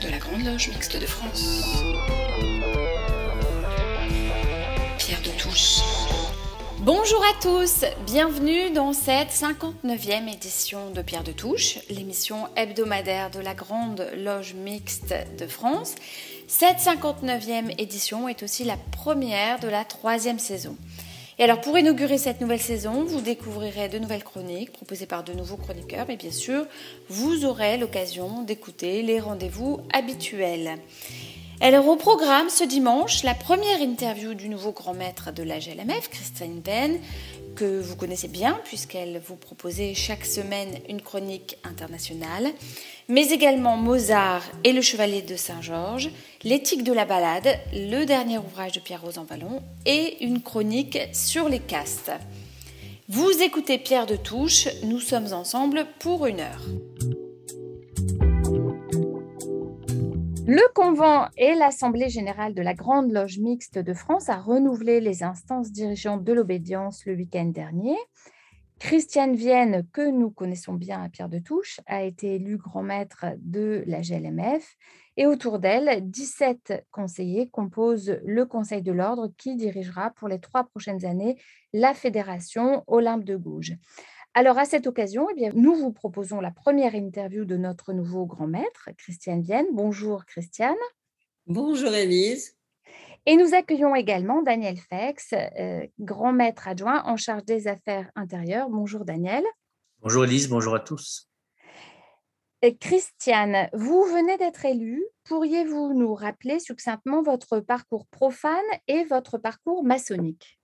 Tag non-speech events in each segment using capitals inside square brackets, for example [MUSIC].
de la Grande Loge Mixte de France. Pierre de Touche. Bonjour à tous, bienvenue dans cette 59e édition de Pierre de Touche, l'émission hebdomadaire de la Grande Loge Mixte de France. Cette 59e édition est aussi la première de la troisième saison. Et alors pour inaugurer cette nouvelle saison, vous découvrirez de nouvelles chroniques proposées par de nouveaux chroniqueurs, mais bien sûr, vous aurez l'occasion d'écouter les rendez-vous habituels. Alors au programme ce dimanche, la première interview du nouveau grand maître de la GLMF, Christine Ben, que vous connaissez bien puisqu'elle vous proposait chaque semaine une chronique internationale mais également Mozart et le Chevalier de Saint-Georges, L'éthique de la balade, le dernier ouvrage de Pierre-Rose en Vallon et une chronique sur les castes. Vous écoutez Pierre de Touche, nous sommes ensemble pour une heure. Le Convent et l'Assemblée générale de la Grande Loge mixte de France a renouvelé les instances dirigeantes de l'obédience le week-end dernier. Christiane Vienne, que nous connaissons bien à Pierre de Touche, a été élue grand maître de la GLMF et autour d'elle, 17 conseillers composent le Conseil de l'ordre qui dirigera pour les trois prochaines années la Fédération Olympe de Gouges. Alors, à cette occasion, eh bien, nous vous proposons la première interview de notre nouveau grand maître, Christiane Vienne. Bonjour, Christiane. Bonjour, Élise. Et nous accueillons également Daniel Fex, euh, grand maître adjoint en charge des affaires intérieures. Bonjour Daniel. Bonjour Elise, bonjour à tous. Christiane, vous venez d'être élue. Pourriez-vous nous rappeler succinctement votre parcours profane et votre parcours maçonnique?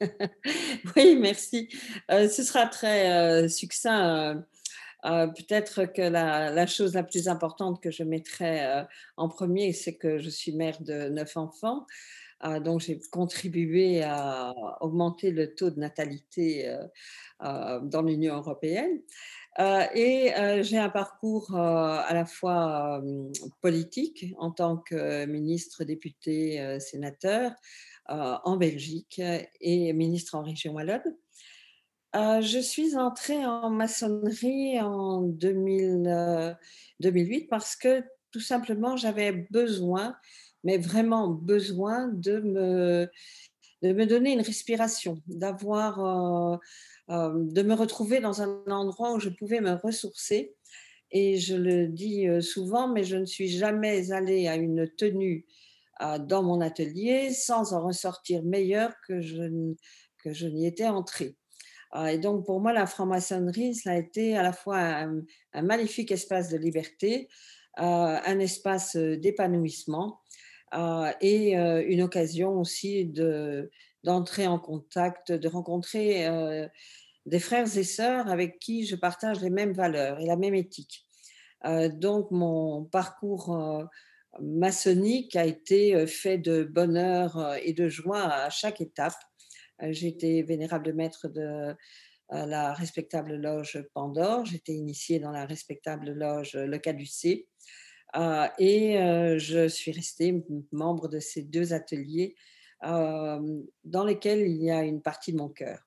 [LAUGHS] Oui, merci. Euh, ce sera très euh, succinct. Euh, peut-être que la, chose la plus importante que je mettrais euh, en premier, c'est que je suis mère de neuf enfants. Euh, donc, j'ai contribué à augmenter le taux de natalité dans l'Union européenne. et j'ai un parcours à la fois politique en tant que ministre, député, sénateur en Belgique et ministre en région Wallonne. Euh, je suis entrée en maçonnerie en 2000, 2008 euh, parce que tout simplement j'avais besoin, mais vraiment besoin de me, de me donner une respiration, d'avoir, euh, de me retrouver dans un endroit où je pouvais me ressourcer. Et je le dis souvent, mais je ne suis jamais allée à une tenue dans mon atelier sans en ressortir meilleure que je, que je n'y étais entrée. Ah, et donc, pour moi, la franc-maçonnerie, ça a été à la fois un, magnifique espace de liberté, euh, un espace euh, d'épanouissement euh, et une occasion aussi de, d'entrer en contact, de rencontrer des frères et sœurs avec qui je partage les mêmes valeurs et la même éthique. donc, mon parcours maçonnique a été fait de bonheur et de joie à chaque étape. Euh, j'étais vénérable maître de euh, la respectable loge Pandore. J'étais initiée dans la respectable loge Le Caducé. Euh, et je suis restée membre de ces deux ateliers dans lesquels il y a une partie de mon cœur.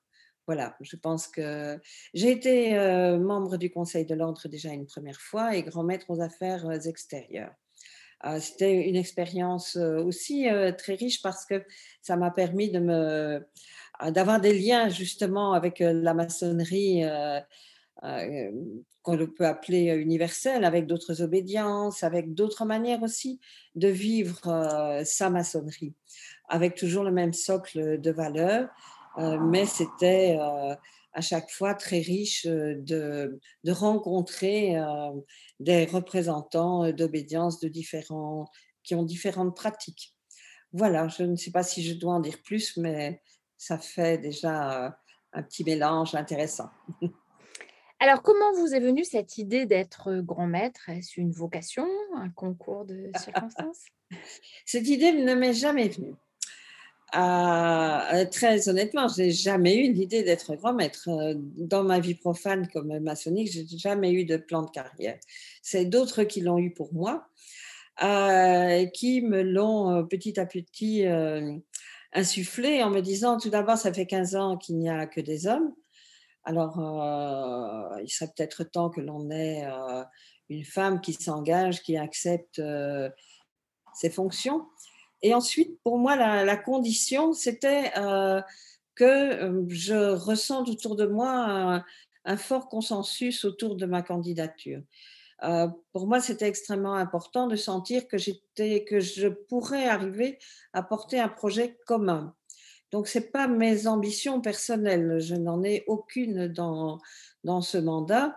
Voilà, je pense que j'ai été membre du Conseil de l'ordre déjà une première fois et grand maître aux affaires extérieures. C'était une expérience aussi très riche parce que ça m'a permis de me d'avoir des liens justement avec la maçonnerie qu'on peut appeler universelle, avec d'autres obédiences, avec d'autres manières aussi de vivre sa maçonnerie, avec toujours le même socle de valeurs, mais c'était à chaque fois très riche de, de rencontrer des représentants d'obédience de différents, qui ont différentes pratiques. Voilà, je ne sais pas si je dois en dire plus, mais ça fait déjà un petit mélange intéressant. [LAUGHS] Alors, comment vous est venue cette idée d'être grand maître? Est-ce une vocation, un concours de [LAUGHS] circonstances? Cette idée ne m'est jamais venue. Euh, très honnêtement, je n'ai jamais eu l'idée d'être grand maître. Dans ma vie profane comme maçonnique, je n'ai jamais eu de plan de carrière. C'est d'autres qui l'ont eu pour moi, euh, qui me l'ont petit à petit insufflé en me disant tout d'abord, ça fait 15 ans qu'il n'y a que des hommes. Alors, euh, il serait peut-être temps que l'on ait euh, une femme qui s'engage, qui accepte ses fonctions. Et ensuite, pour moi, la, condition, c'était que je ressente autour de moi un, fort consensus autour de ma candidature. pour moi, c'était extrêmement important de sentir que, que je pourrais arriver à porter un projet commun. Donc, ce n'est pas mes ambitions personnelles, je n'en ai aucune dans, dans ce mandat,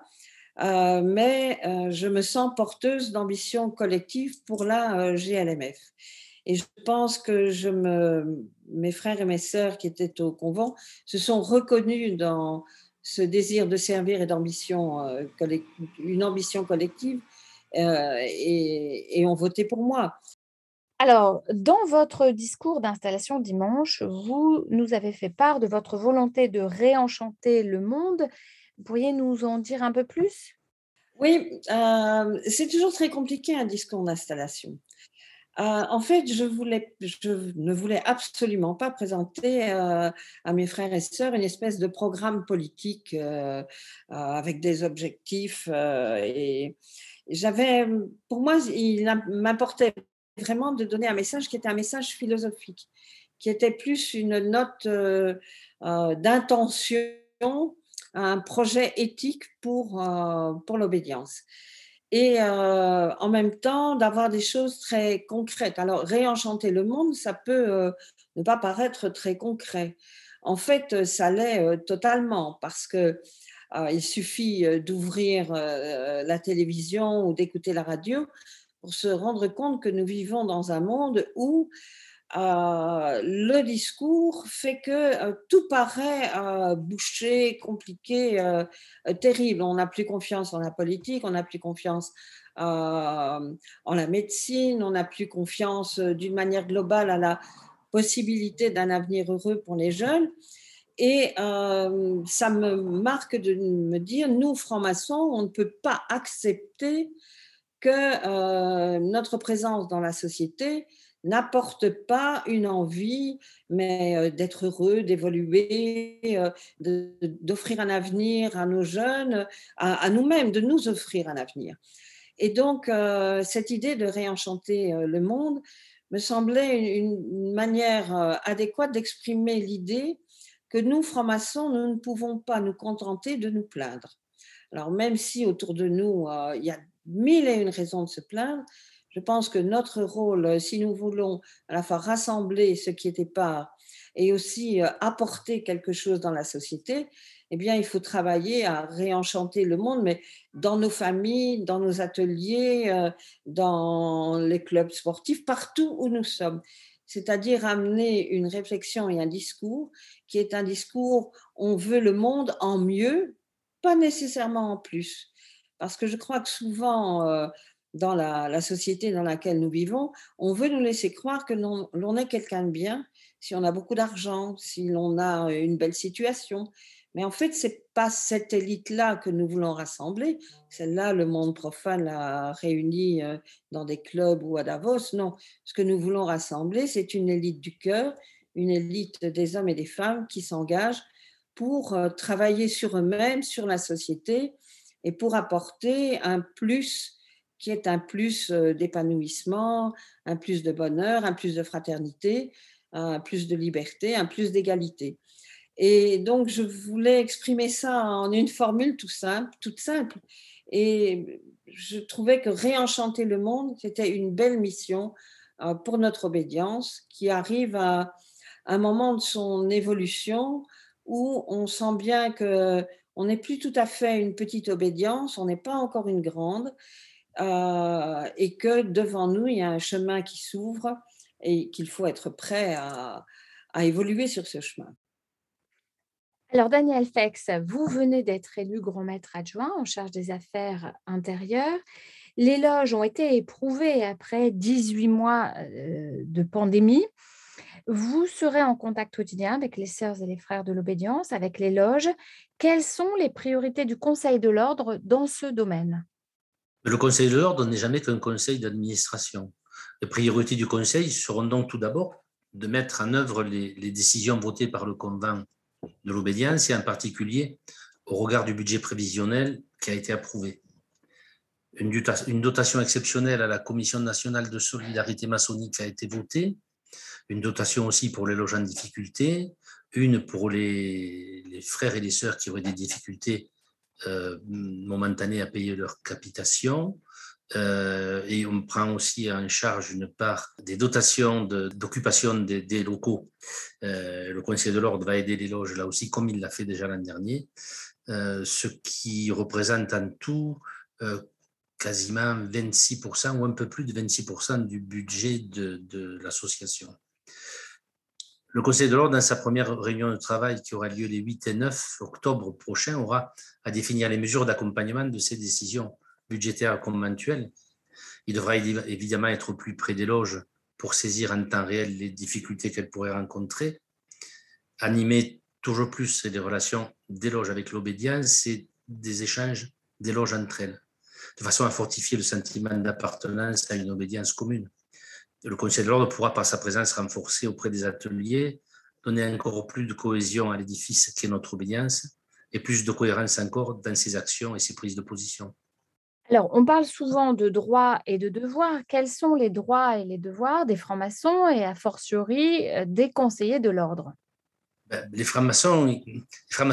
mais je me sens porteuse d'ambitions collectives pour la GLMF. Et je pense que je me, mes frères et mes sœurs qui étaient au convent se sont reconnus dans ce désir de servir et d'ambition, une ambition collective, et, et ont voté pour moi. Alors, dans votre discours d'installation dimanche, vous nous avez fait part de votre volonté de réenchanter le monde. Pourriez nous en dire un peu plus? Oui, euh, c'est toujours très compliqué un discours d'installation. Euh, en fait, je, ne voulais absolument pas présenter euh, à mes frères et sœurs une espèce de programme politique avec des objectifs. et j'avais, pour moi, il m'importait vraiment de donner un message qui était un message philosophique, qui était plus une note euh, euh, d'intention, un projet éthique pour, euh, pour l'obédience. Et en même temps, d'avoir des choses très concrètes. Alors, réenchanter le monde, ça peut ne pas paraître très concret. En fait, ça l'est totalement parce que il suffit d'ouvrir la télévision ou d'écouter la radio pour se rendre compte que nous vivons dans un monde où euh, le discours fait que euh, tout paraît euh, bouché, compliqué, terrible. On n'a plus confiance en la politique, on n'a plus confiance en la médecine, on n'a plus confiance d'une manière globale à la possibilité d'un avenir heureux pour les jeunes. Et ça me marque de me dire, nous, francs-maçons, on ne peut pas accepter que notre présence dans la société n'apporte pas une envie, mais euh, d'être heureux, d'évoluer, euh, d'offrir un avenir à nos jeunes, à, nous-mêmes, de nous offrir un avenir. Et donc, cette idée de réenchanter le monde me semblait une, manière adéquate d'exprimer l'idée que nous, francs-maçons, nous ne pouvons pas nous contenter de nous plaindre. Alors, même si autour de nous, il y a mille et une raisons de se plaindre. Je pense que notre rôle, si nous voulons à la fois rassembler ce qui était pas et aussi euh, apporter quelque chose dans la société, eh bien, il faut travailler à réenchanter le monde, mais dans nos familles, dans nos ateliers, euh, dans les clubs sportifs, partout où nous sommes. C'est-à-dire amener une réflexion et un discours qui est un discours, on veut le monde en mieux, pas nécessairement en plus. Parce que je crois que souvent, euh, dans la, société dans laquelle nous vivons, on veut nous laisser croire que l'on est quelqu'un de bien si on a beaucoup d'argent, si l'on a une belle situation. Mais en fait, ce n'est pas cette élite-là que nous voulons rassembler. Celle-là, le monde profane l'a réunie euh, dans des clubs ou à Davos. Non, ce que nous voulons rassembler, c'est une élite du cœur, une élite des hommes et des femmes qui s'engagent pour euh, travailler sur eux-mêmes, sur la société, et pour apporter un plus qui est un plus euh, d'épanouissement, un plus de bonheur, un plus de fraternité, un plus de liberté, un plus d'égalité. Et donc, je voulais exprimer ça en une formule tout simple, toute simple. Et je trouvais que réenchanter le monde, c'était une belle mission euh, pour notre obédience qui arrive à un moment de son évolution où on sent bien que on n'est plus tout à fait une petite obédience, on n'est pas encore une grande, euh, et que devant nous, il y a un chemin qui s'ouvre et qu'il faut être prêt à, évoluer sur ce chemin. Alors, Daniel Fex, vous venez d'être élu grand maître adjoint en charge des affaires intérieures. Les loges ont été éprouvées après 18 mois euh, de pandémie. Vous serez en contact quotidien avec les sœurs et les frères de l'obédience, avec les loges. Quelles sont les priorités du Conseil de l'ordre dans ce domaine? Le Conseil de l'ordre n'est jamais qu'un conseil d'administration. Les priorités du Conseil seront donc tout d'abord de mettre en œuvre les, décisions votées par le convent de l'obédience et en particulier au regard du budget prévisionnel qui a été approuvé. une dotation exceptionnelle à la Commission nationale de solidarité maçonnique a été votée, une dotation aussi pour les loges en difficulté, une pour les, frères et les sœurs qui auraient des difficultés euh, momentanées à payer leur capitation. Euh, et on prend aussi en charge une part des dotations d'occupation des, locaux. Euh, le Conseil de l'ordre va aider les loges là aussi, comme il l'a fait déjà l'an dernier, ce qui représente en tout quasiment 26% ou un peu plus de 26% du budget de, l'association. Le Conseil de l'ordre, dans sa première réunion de travail qui aura lieu les 8 et 9 octobre prochain, aura à définir les mesures d'accompagnement de ces décisions budgétaires conventuelles. Il devra évidemment être plus près des loges pour saisir en temps réel les difficultés qu'elles pourraient rencontrer, animer toujours plus les relations des loges avec l'obédience et des échanges des loges entre elles de façon à fortifier le sentiment d'appartenance à une obédience commune. Le Conseil de l'ordre pourra, par sa présence renforcée auprès des ateliers, donner encore plus de cohésion à l'édifice qui est notre obédience et plus de cohérence encore dans ses actions et ses prises de position. Alors, on parle souvent de droits et de devoirs. Quels sont les droits et les devoirs des francs-maçons et a fortiori euh, des conseillers de l'ordre? Ben, les francs-maçons,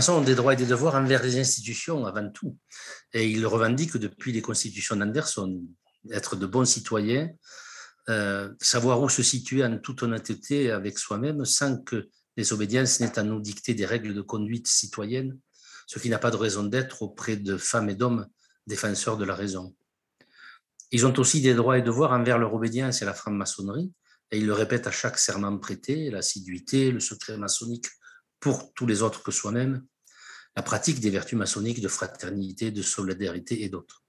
ont des droits et des devoirs envers les institutions avant tout. Et ils revendiquent depuis les constitutions d'Anderson être de bons citoyens, euh, savoir où se situer en toute honnêteté avec soi-même sans que les obédiences n'aient à nous dicter des règles de conduite citoyenne, ce qui n'a pas de raison d'être auprès de femmes et d'hommes défenseurs de la raison. Ils ont aussi des droits et devoirs envers leur obédience et la franc-maçonnerie, et ils le répètent à chaque serment prêté, l'assiduité, le secret maçonnique pour tous les autres que soi-même, la pratique des vertus maçonniques de fraternité, de solidarité et d'autres.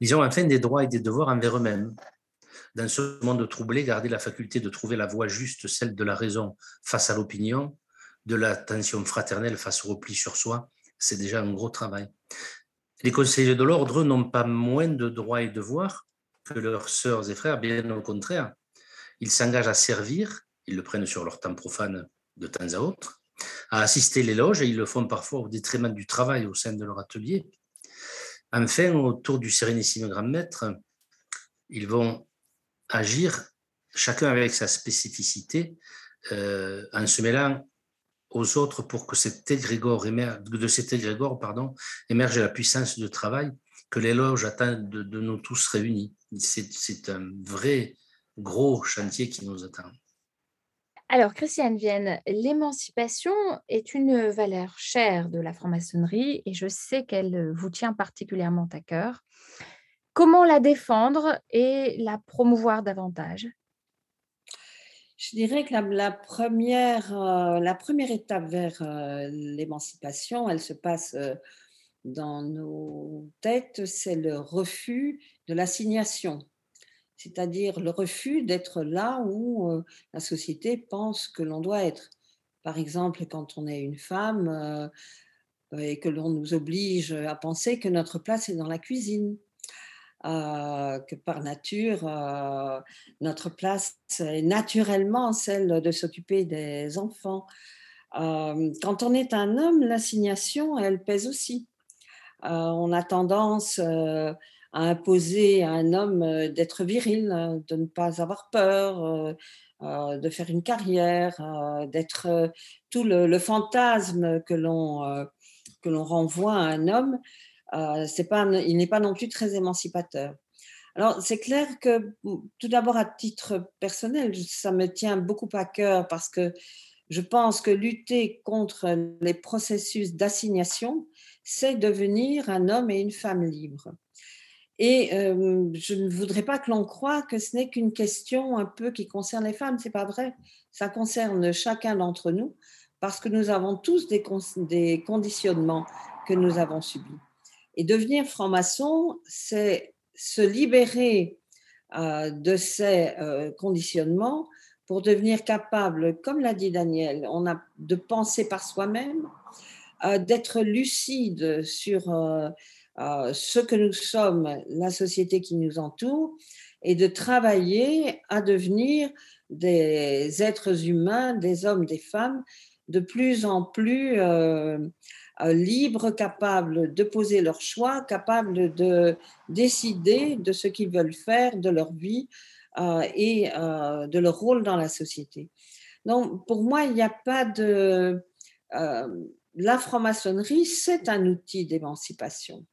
Ils ont enfin des droits et des devoirs envers eux-mêmes. Dans ce monde troublé, garder la faculté de trouver la voie juste, celle de la raison face à l'opinion, de l'attention fraternelle face au repli sur soi, c'est déjà un gros travail. Les conseillers de l'ordre n'ont pas moins de droits et devoirs que leurs sœurs et frères, bien au contraire. Ils s'engagent à servir, ils le prennent sur leur temps profane de temps à autre, à assister les loges et ils le font parfois au détriment du travail au sein de leur atelier. Enfin, autour du Sérénissime Grand Maître, ils vont agir chacun avec sa spécificité euh, en se mêlant aux autres pour que émerge, de cet égrégore émerge la puissance de travail que les loges attendent de, de nous tous réunis. C'est un vrai gros chantier qui nous attend. Alors, Christiane Vienne, l'émancipation est une valeur chère de la franc-maçonnerie et je sais qu'elle vous tient particulièrement à cœur. Comment la défendre et la promouvoir davantage? Je dirais que la, première, euh, la première étape vers euh, l'émancipation, elle se passe euh, dans nos têtes, c'est le refus de l'assignation c'est-à-dire le refus d'être là où la société pense que l'on doit être. Par exemple, quand on est une femme et que l'on nous oblige à penser que notre place est dans la cuisine, euh, que par nature, notre place est naturellement celle de s'occuper des enfants. quand on est un homme, l'assignation, elle pèse aussi. on a tendance à imposer à un homme euh, d'être viril, euh, de ne pas avoir peur, euh, de faire une carrière, d'être tout le, fantasme que l'on que l'on renvoie à un homme. C'est pas, il n'est pas non plus très émancipateur. Alors, c'est clair que, tout d'abord, à titre personnel, ça me tient beaucoup à cœur parce que je pense que lutter contre les processus d'assignation, c'est devenir un homme et une femme libres. Et je ne voudrais pas que l'on croie que ce n'est qu'une question un peu qui concerne les femmes. C'est pas vrai. Ça concerne chacun d'entre nous parce que nous avons tous des conditionnements que nous avons subis. Et devenir franc-maçon, c'est se libérer de ces conditionnements pour devenir capable, comme l'a dit Daniel, on a de penser par soi-même, d'être lucide sur euh, ce que nous sommes, la société qui nous entoure, et de travailler à devenir des êtres humains, des hommes, des femmes, de plus en plus euh, libres, capables de poser leurs choix, capables de décider de ce qu'ils veulent faire de leur vie et de leur rôle dans la société. Donc, pour moi, il n'y a pas de... la franc-maçonnerie, c'est un outil d'émancipation.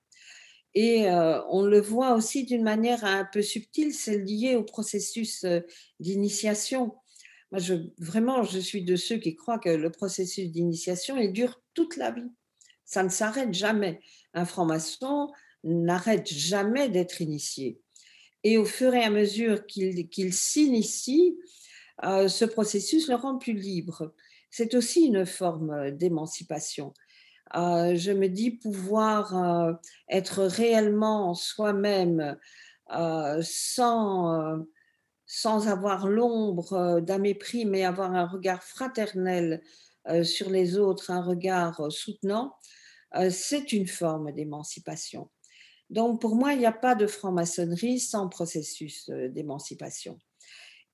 Et on le voit aussi d'une manière un peu subtile, c'est lié au processus d'initiation. Moi, vraiment, je suis de ceux qui croient que le processus d'initiation, il dure toute la vie. Ça ne s'arrête jamais. Un franc-maçon n'arrête jamais d'être initié. Et au fur et à mesure qu'il s'initie, ce processus le rend plus libre. C'est aussi une forme d'émancipation. Euh, je me dis pouvoir euh, être réellement soi-même euh, sans, sans avoir l'ombre d'un mépris, mais avoir un regard fraternel sur les autres, un regard soutenant, c'est une forme d'émancipation. Donc pour moi, il n'y a pas de franc-maçonnerie sans processus d'émancipation.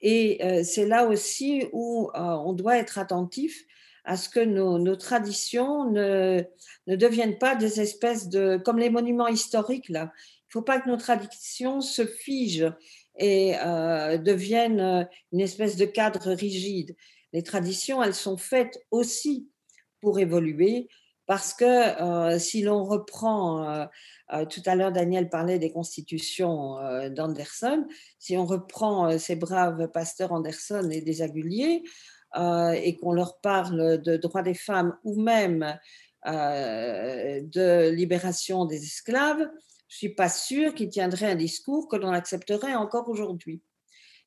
Et c'est là aussi où on doit être attentif à ce que nos, traditions ne, ne, deviennent pas des espèces de... comme les monuments historiques, là. Il ne faut pas que nos traditions se figent et euh, deviennent une espèce de cadre rigide. Les traditions, elles sont faites aussi pour évoluer, parce que euh, si l'on reprend, euh, tout à l'heure Daniel parlait des constitutions d'Anderson, si on reprend ces braves pasteurs Anderson et des Aguliers, euh, et qu'on leur parle de droits des femmes ou même euh, de libération des esclaves, je ne suis pas sûre qu'ils tiendraient un discours que l'on accepterait encore aujourd'hui.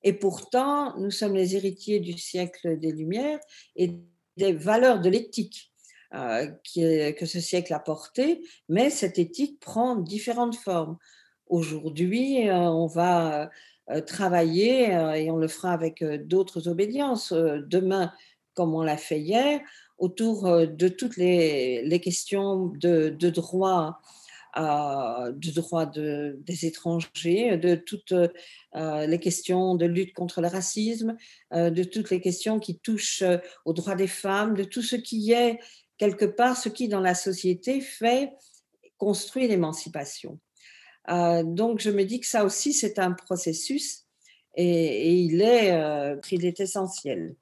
Et pourtant, nous sommes les héritiers du siècle des Lumières et des valeurs de l'éthique euh, que ce siècle a portées, mais cette éthique prend différentes formes. Aujourd'hui, on va euh, travailler, euh, et on le fera avec euh, d'autres obédiences demain, comme on l'a fait hier, autour de toutes les, questions de, droit de droit de, des étrangers, de toutes les questions de lutte contre le racisme, de toutes les questions qui touchent aux droits des femmes, de tout ce qui est quelque part ce qui dans la société fait construire l'émancipation. Euh, donc, je me dis que ça aussi, c'est un processus et, il, est, euh, il est essentiel.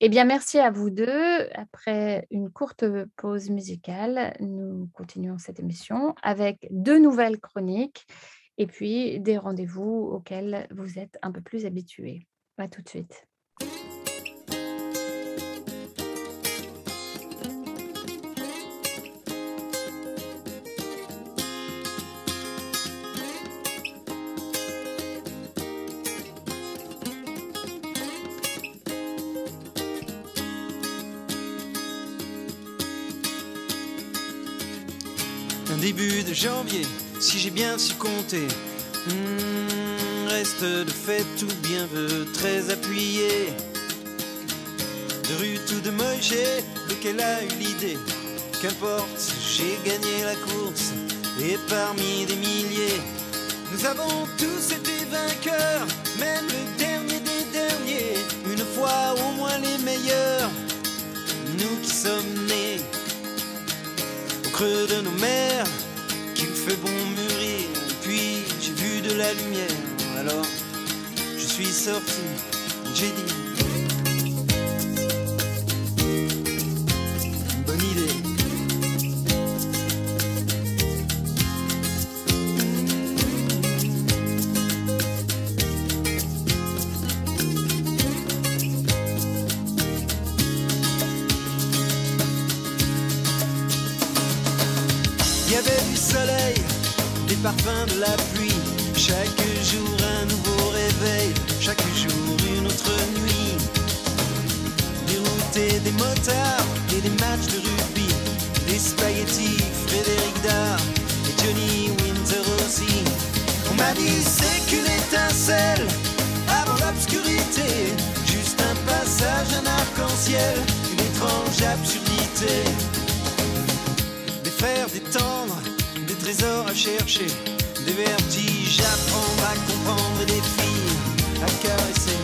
Eh bien, merci à vous deux. Après une courte pause musicale, nous continuons cette émission avec deux nouvelles chroniques et puis des rendez-vous auxquels vous êtes un peu plus habitués. À tout de suite. Début de janvier, si j'ai bien su compter. Hmm, reste de fait tout bien veut très appuyé. De rue ou de Moïse, lequel a eu l'idée? Qu'importe, j'ai gagné la course et parmi des milliers, nous avons tous été vainqueurs, même le dernier des derniers, une fois au moins les meilleurs, nous qui sommes nés au creux de nos mers bon mûrir, puis j'ai vu de la lumière. Alors je suis sorti, j'ai dit la pluie. Chaque jour un nouveau réveil, chaque jour une autre nuit. Des routes et des motards et des matchs de rugby. Des spaghettis, Frédéric Dard et Johnny Winter aussi. On m'a dit c'est qu'une étincelle avant l'obscurité. Juste un passage, un arc-en-ciel, une étrange absurdité. Des fers, des tendres trésors à chercher, à prendre, à comprendre, des filles à caresser.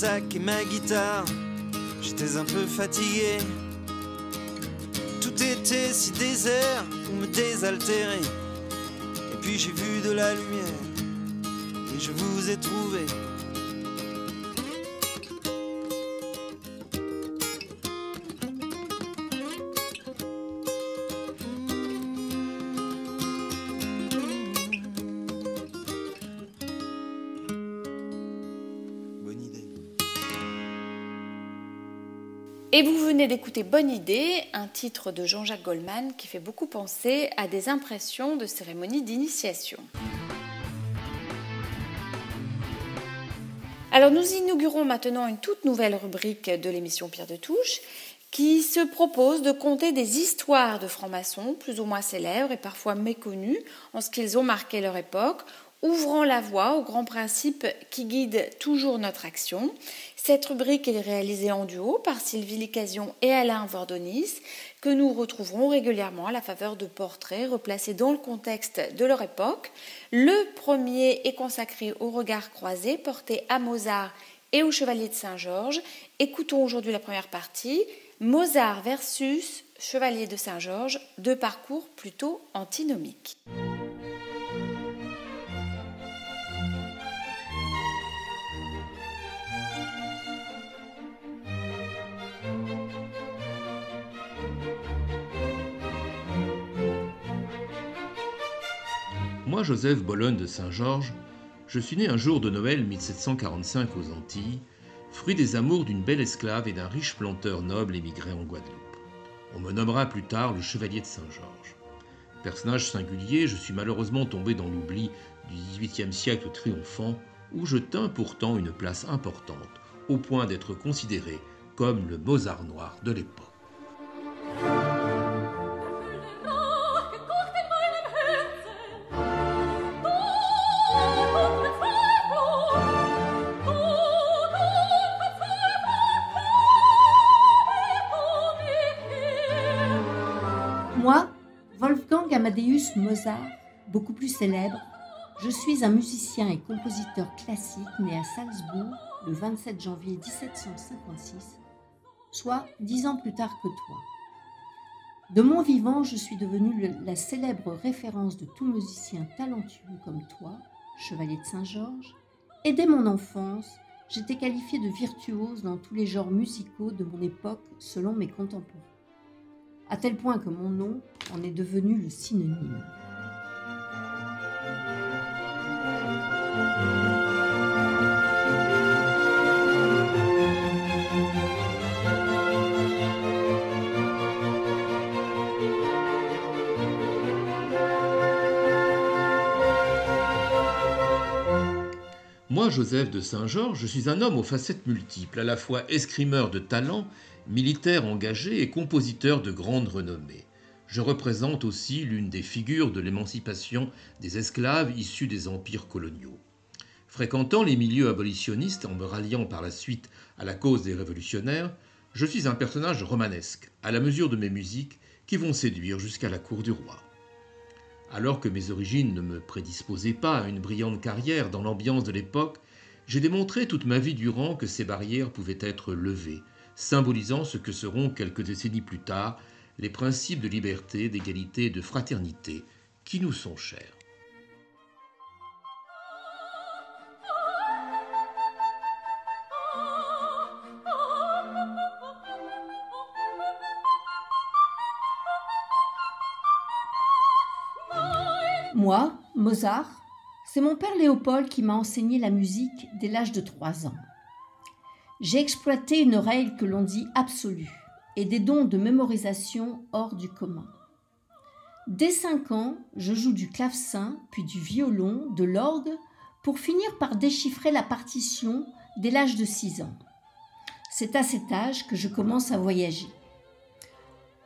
Sac et ma guitare, j'étais un peu fatigué. Tout était si désert pour me désaltérer. Et puis j'ai vu de la lumière Et vous venez d'écouter Bonne idée, un titre de Jean-Jacques Goldman qui fait beaucoup penser à des impressions de cérémonie d'initiation. Alors nous inaugurons maintenant une toute nouvelle rubrique de l'émission Pierre de Touche qui se propose de conter des histoires de francs-maçons plus ou moins célèbres et parfois méconnus en ce qu'ils ont marqué leur époque, ouvrant la voie aux grands principes qui guident toujours notre action. Cette rubrique est réalisée en duo par Sylvie Licasion et Alain Vordonis, que nous retrouverons régulièrement à la faveur de portraits replacés dans le contexte de leur époque. Le premier est consacré au regard croisé porté à Mozart et au Chevalier de Saint-Georges. Écoutons aujourd'hui la première partie, Mozart versus Chevalier de Saint-Georges, deux parcours plutôt antinomiques. Joseph Bologne de Saint-Georges, je suis né un jour de Noël 1745 aux Antilles, fruit des amours d'une belle esclave et d'un riche planteur noble émigré en Guadeloupe. On me nommera plus tard le Chevalier de Saint-Georges. Personnage singulier, je suis malheureusement tombé dans l'oubli du XVIIIe siècle triomphant, où je tins pourtant une place importante, au point d'être considéré comme le Mozart noir de l'époque. Mozart, beaucoup plus célèbre, je suis un musicien et compositeur classique né à Salzbourg le 27 janvier 1756, soit dix ans plus tard que toi. De mon vivant, je suis devenu le- la célèbre référence de tout musicien talentueux comme toi, chevalier de Saint-Georges, et dès mon enfance, j'étais qualifié de virtuose dans tous les genres musicaux de mon époque selon mes contemporains à tel point que mon nom en est devenu le synonyme. Moi, Joseph de Saint-Georges, je suis un homme aux facettes multiples, à la fois escrimeur de talent, militaire engagé et compositeur de grande renommée. Je représente aussi l'une des figures de l'émancipation des esclaves issus des empires coloniaux. Fréquentant les milieux abolitionnistes en me ralliant par la suite à la cause des révolutionnaires, je suis un personnage romanesque, à la mesure de mes musiques qui vont séduire jusqu'à la cour du roi. Alors que mes origines ne me prédisposaient pas à une brillante carrière dans l'ambiance de l'époque, j'ai démontré toute ma vie durant que ces barrières pouvaient être levées, symbolisant ce que seront quelques décennies plus tard les principes de liberté, d'égalité et de fraternité qui nous sont chers. Moi, Mozart, c'est mon père Léopold qui m'a enseigné la musique dès l'âge de 3 ans. J'ai exploité une oreille que l'on dit absolue et des dons de mémorisation hors du commun. Dès 5 ans, je joue du clavecin, puis du violon, de l'orgue, pour finir par déchiffrer la partition dès l'âge de 6 ans. C'est à cet âge que je commence à voyager.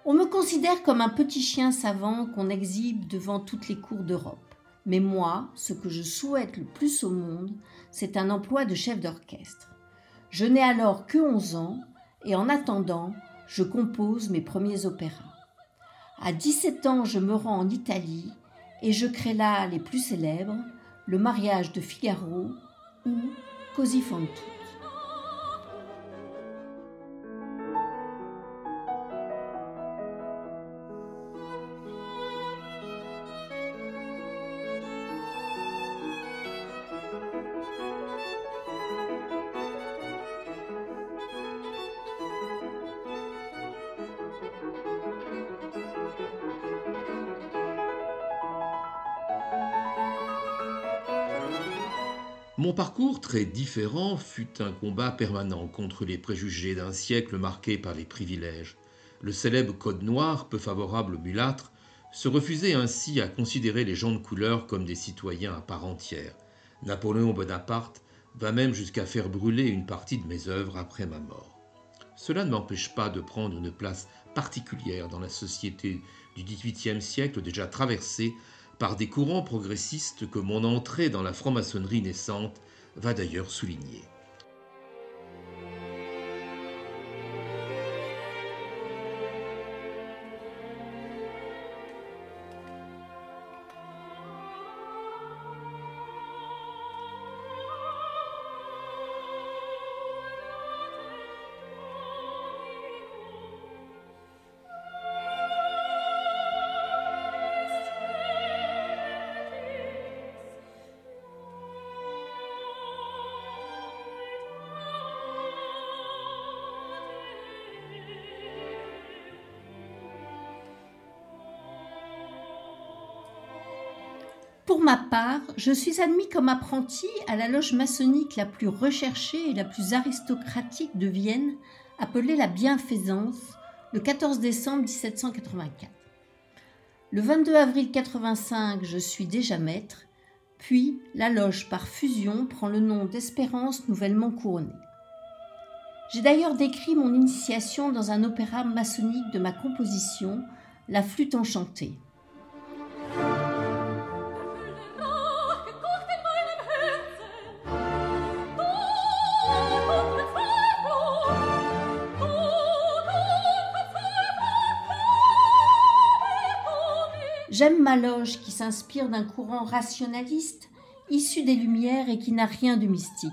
On me considère comme un petit chien savant qu'on exhibe devant toutes les cours d'Europe. Mais moi, ce que je souhaite le plus au monde, c'est un emploi de chef d'orchestre. Je n'ai alors que 11 ans et en attendant, je compose mes premiers opéras. À 17 ans, je me rends en Italie et je crée là les plus célèbres, Le mariage de Figaro ou Così fan. Très différent fut un combat permanent contre les préjugés d'un siècle marqué par les privilèges. Le célèbre Code noir, peu favorable aux mulâtres, se refusait ainsi à considérer les gens de couleur comme des citoyens à part entière. Napoléon Bonaparte va même jusqu'à faire brûler une partie de mes œuvres après ma mort. Cela ne m'empêche pas de prendre une place particulière dans la société du XVIIIe siècle déjà traversée par des courants progressistes que mon entrée dans la franc-maçonnerie naissante va d'ailleurs souligner. Ma part, je suis admis comme apprenti à la loge maçonnique la plus recherchée et la plus aristocratique de Vienne, appelée la Bienfaisance, le 14 décembre 1784. Le 22 avril 85, je suis déjà maître, puis la loge par fusion prend le nom d'Espérance nouvellement couronnée. J'ai d'ailleurs décrit mon initiation dans un opéra maçonnique de ma composition, La flûte enchantée. J'aime ma loge qui s'inspire d'un courant rationaliste issu des Lumières et qui n'a rien de mystique.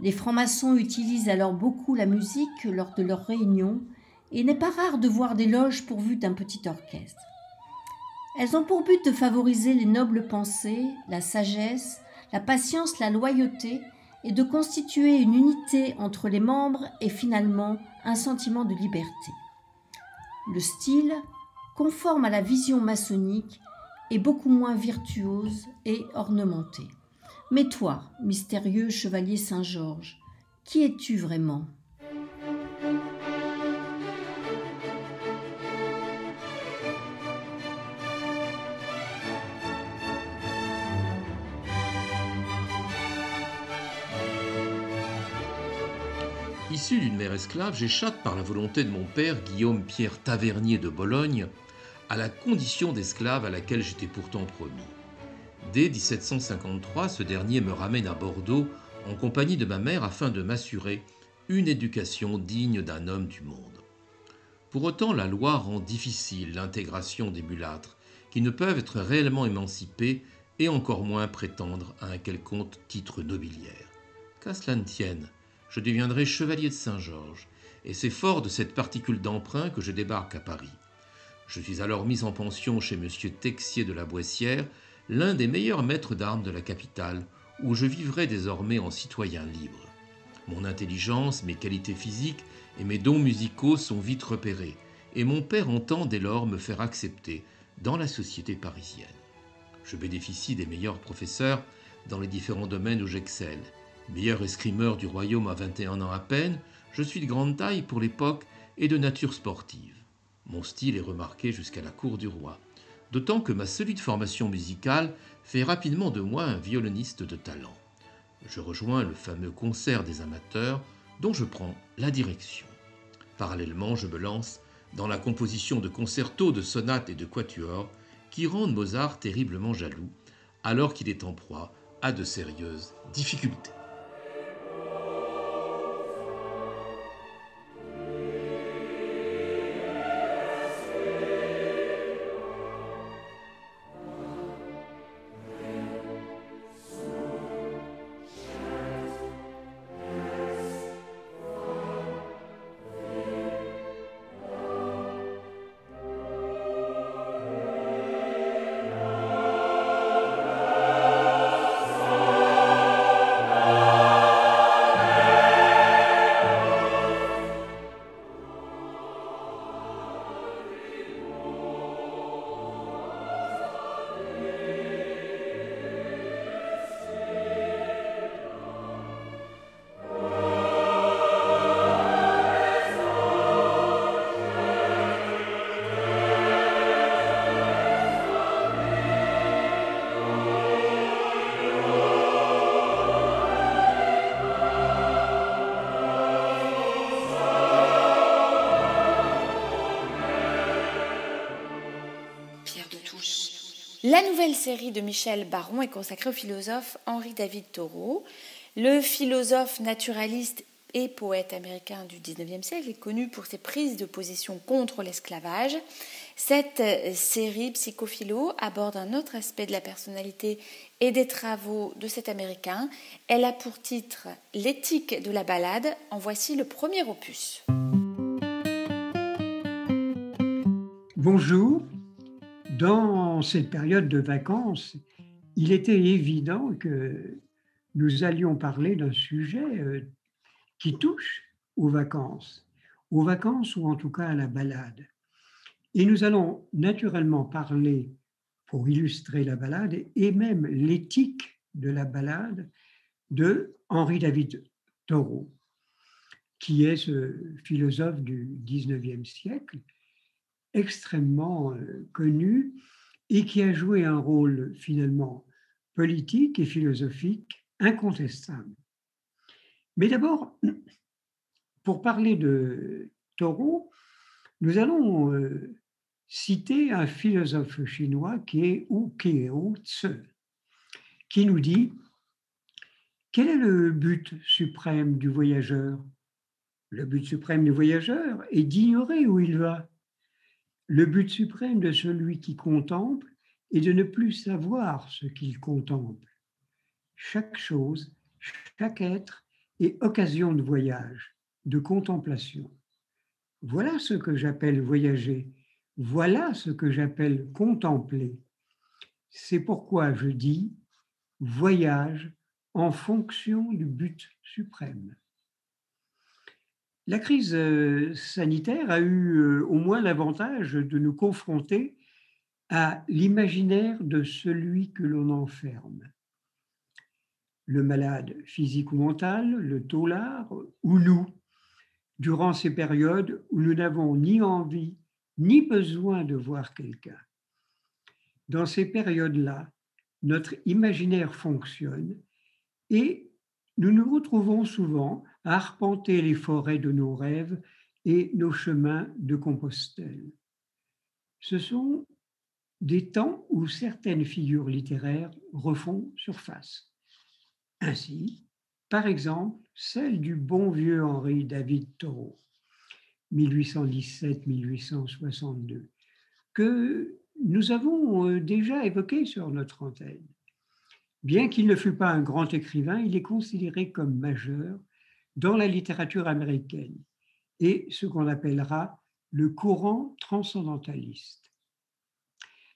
Les francs-maçons utilisent alors beaucoup la musique lors de leurs réunions et il n'est pas rare de voir des loges pourvues d'un petit orchestre. Elles ont pour but de favoriser les nobles pensées, la sagesse, la patience, la loyauté et de constituer une unité entre les membres et finalement un sentiment de liberté. Le style, conforme à la vision maçonnique, est beaucoup moins virtuose et ornementée. Mais toi, mystérieux chevalier Saint-Georges, qui es-tu vraiment? Issu d'une mère esclave, j'échappe par la volonté de mon père, Guillaume Pierre Tavernier de Bologne, à la condition d'esclave à laquelle j'étais pourtant promis. Dès 1753, ce dernier me ramène à Bordeaux en compagnie de ma mère afin de m'assurer une éducation digne d'un homme du monde. Pour autant, la loi rend difficile l'intégration des mulâtres, qui ne peuvent être réellement émancipés et encore moins prétendre à un quelconque titre nobiliaire. Qu'à cela ne tienne, je deviendrai chevalier de Saint-Georges, et c'est fort de cette particule d'emprunt que je débarque à Paris. Je suis alors mis en pension chez M. Texier de la Boissière, l'un des meilleurs maîtres d'armes de la capitale, où je vivrai désormais en citoyen libre. Mon intelligence, mes qualités physiques et mes dons musicaux sont vite repérés, et mon père entend dès lors me faire accepter dans la société parisienne. Je bénéficie des meilleurs professeurs dans les différents domaines où j'excelle. Meilleur escrimeur du royaume à 21 ans à peine, je suis de grande taille pour l'époque et de nature sportive. Mon style est remarqué jusqu'à la cour du roi, d'autant que ma solide formation musicale fait rapidement de moi un violoniste de talent. Je rejoins le fameux concert des amateurs dont je prends la direction. Parallèlement, je me lance dans la composition de concertos, de sonates et de quatuors qui rendent Mozart terriblement jaloux alors qu'il est en proie à de sérieuses difficultés. La nouvelle série de Michel Baron est consacrée au philosophe Henri-David Thoreau. Le philosophe naturaliste et poète américain du 19e siècle est connu pour ses prises de position contre l'esclavage. Cette euh, série Psychophilo aborde un autre aspect de la personnalité et des travaux de cet Américain. Elle a pour titre L'éthique de la balade. En voici le premier opus. Bonjour. Dans cette période de vacances, il était évident que nous allions parler d'un sujet euh, qui touche aux vacances, aux vacances ou en tout cas à la balade. Et nous allons naturellement parler, pour illustrer la balade et même l'éthique de la balade, de Henri David Thoreau, qui est ce philosophe du 19e siècle, extrêmement euh, connu et qui a joué un rôle finalement politique et philosophique incontestable. Mais d'abord, [CLEARS THROAT] pour parler de Thoreau, nous allons euh, citer un philosophe chinois qui est Wu Keo Tse, qui nous dit Quel est le but suprême du voyageur? Le but suprême du voyageur est d'ignorer où il va. Le but suprême de celui qui contemple est de ne plus savoir ce qu'il contemple. Chaque chose, chaque être est occasion de voyage, de contemplation. Voilà ce que j'appelle voyager. Voilà ce que j'appelle contempler. C'est pourquoi je dis voyage en fonction du but suprême. La crise euh, sanitaire a eu euh, au moins l'avantage de nous confronter à l'imaginaire de celui que l'on enferme. Le malade physique ou mental, le taulard ou nous, durant ces périodes où nous n'avons ni envie ni besoin de voir quelqu'un. Dans ces périodes-là, notre imaginaire fonctionne et nous nous retrouvons souvent arpenter les forêts de nos rêves et nos chemins de Compostelle. Ce sont des temps où certaines figures littéraires refont surface. Ainsi, par exemple, celle du bon vieux Henri David Thoreau, 1817-1862, que nous avons euh, déjà évoqué sur notre antenne. Bien qu'il ne fût pas un grand écrivain, il est considéré comme majeur dans la littérature américaine et ce qu'on appellera le courant transcendentaliste,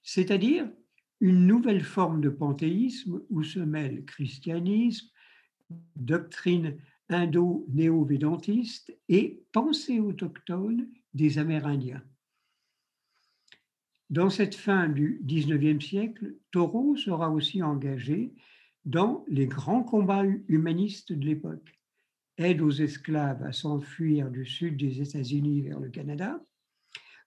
c'est-à-dire une nouvelle forme de panthéisme où se mêlent christianisme, doctrine indo-néo-védantiste et pensée autochtone des Amérindiens. Dans cette fin du XIXe siècle, Thoreau sera aussi engagé dans les grands combats humanistes de l'époque. Aide aux esclaves à s'enfuir du sud des États-Unis vers le Canada,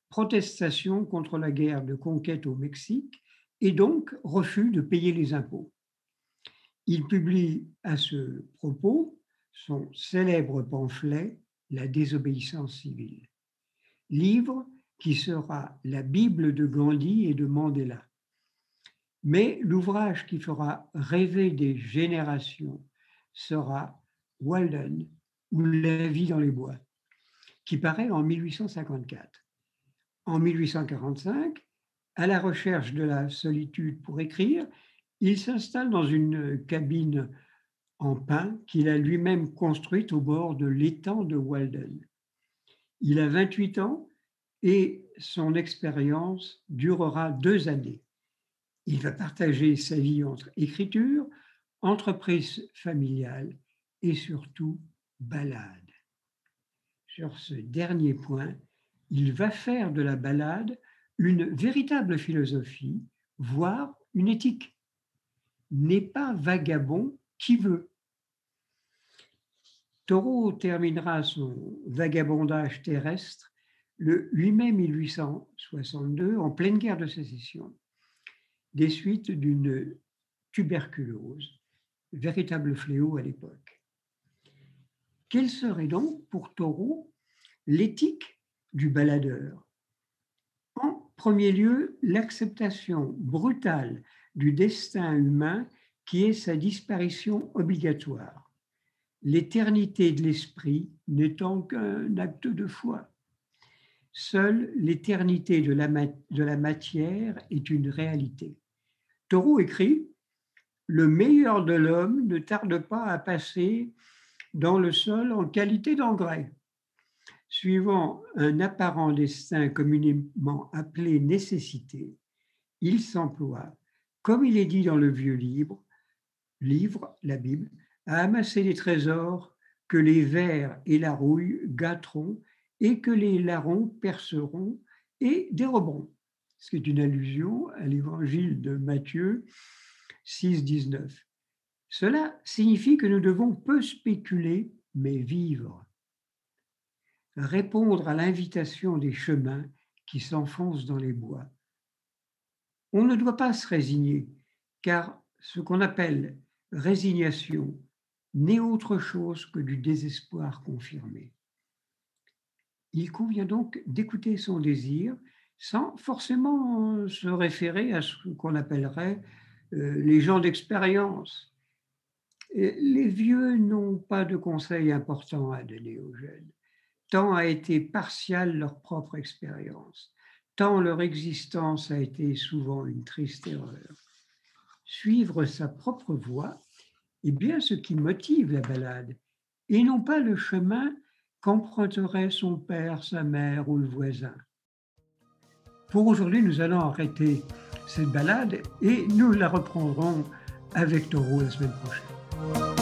protestation contre la guerre de conquête au Mexique et donc refus de payer les impôts. Il publie à ce propos son célèbre pamphlet La désobéissance civile, livre qui sera la Bible de Gandhi et de Mandela. Mais l'ouvrage qui fera rêver des générations sera Walden ou La vie dans les bois, qui paraît en 1854. En 1845, à la recherche de la solitude pour écrire, il s'installe dans une cabine en pin qu'il a lui-même construite au bord de l'étang de Walden. Il a 28 ans et son expérience durera deux années. Il va partager sa vie entre écriture, entreprise familiale et surtout balade. Sur ce dernier point, il va faire de la balade une véritable philosophie, voire une éthique. N'est pas vagabond qui veut. Thoreau terminera son vagabondage terrestre le 8 mai 1862 en pleine guerre de sécession, des suites d'une tuberculose, véritable fléau à l'époque. Quelle serait donc pour Thoreau l'éthique du baladeur? Premier lieu, l'acceptation brutale du destin humain qui est sa disparition obligatoire, l'éternité de l'esprit n'étant qu'un acte de foi. Seule l'éternité de la, de la matière est une réalité. Thoreau écrit Le meilleur de l'homme ne tarde pas à passer dans le sol en qualité d'engrais. Suivant un apparent destin communément appelé nécessité, il s'emploie, comme il est dit dans le vieux livre, livre, la Bible, à amasser des trésors que les vers et la rouille gâteront et que les larrons perceront et déroberont. Ce qui est une allusion à l'évangile de Matthieu 6, 19. Cela signifie que nous devons peu spéculer, mais vivre. Répondre à l'invitation des chemins qui s'enfoncent dans les bois. On ne doit pas se résigner, car ce qu'on appelle résignation n'est autre chose que du désespoir confirmé. Il convient donc d'écouter son désir sans forcément se référer à ce qu'on appellerait euh, les gens d'expérience. Les vieux n'ont pas de conseils importants à donner aux jeunes, tant a été partiale leur propre expérience, tant leur existence a été souvent une triste erreur. Suivre sa propre voie est bien ce qui motive la balade, et non pas le chemin qu'emprunterait son père, sa mère ou le voisin. Pour aujourd'hui, nous allons arrêter cette balade et nous la reprendrons avec Taureau la semaine prochaine. oh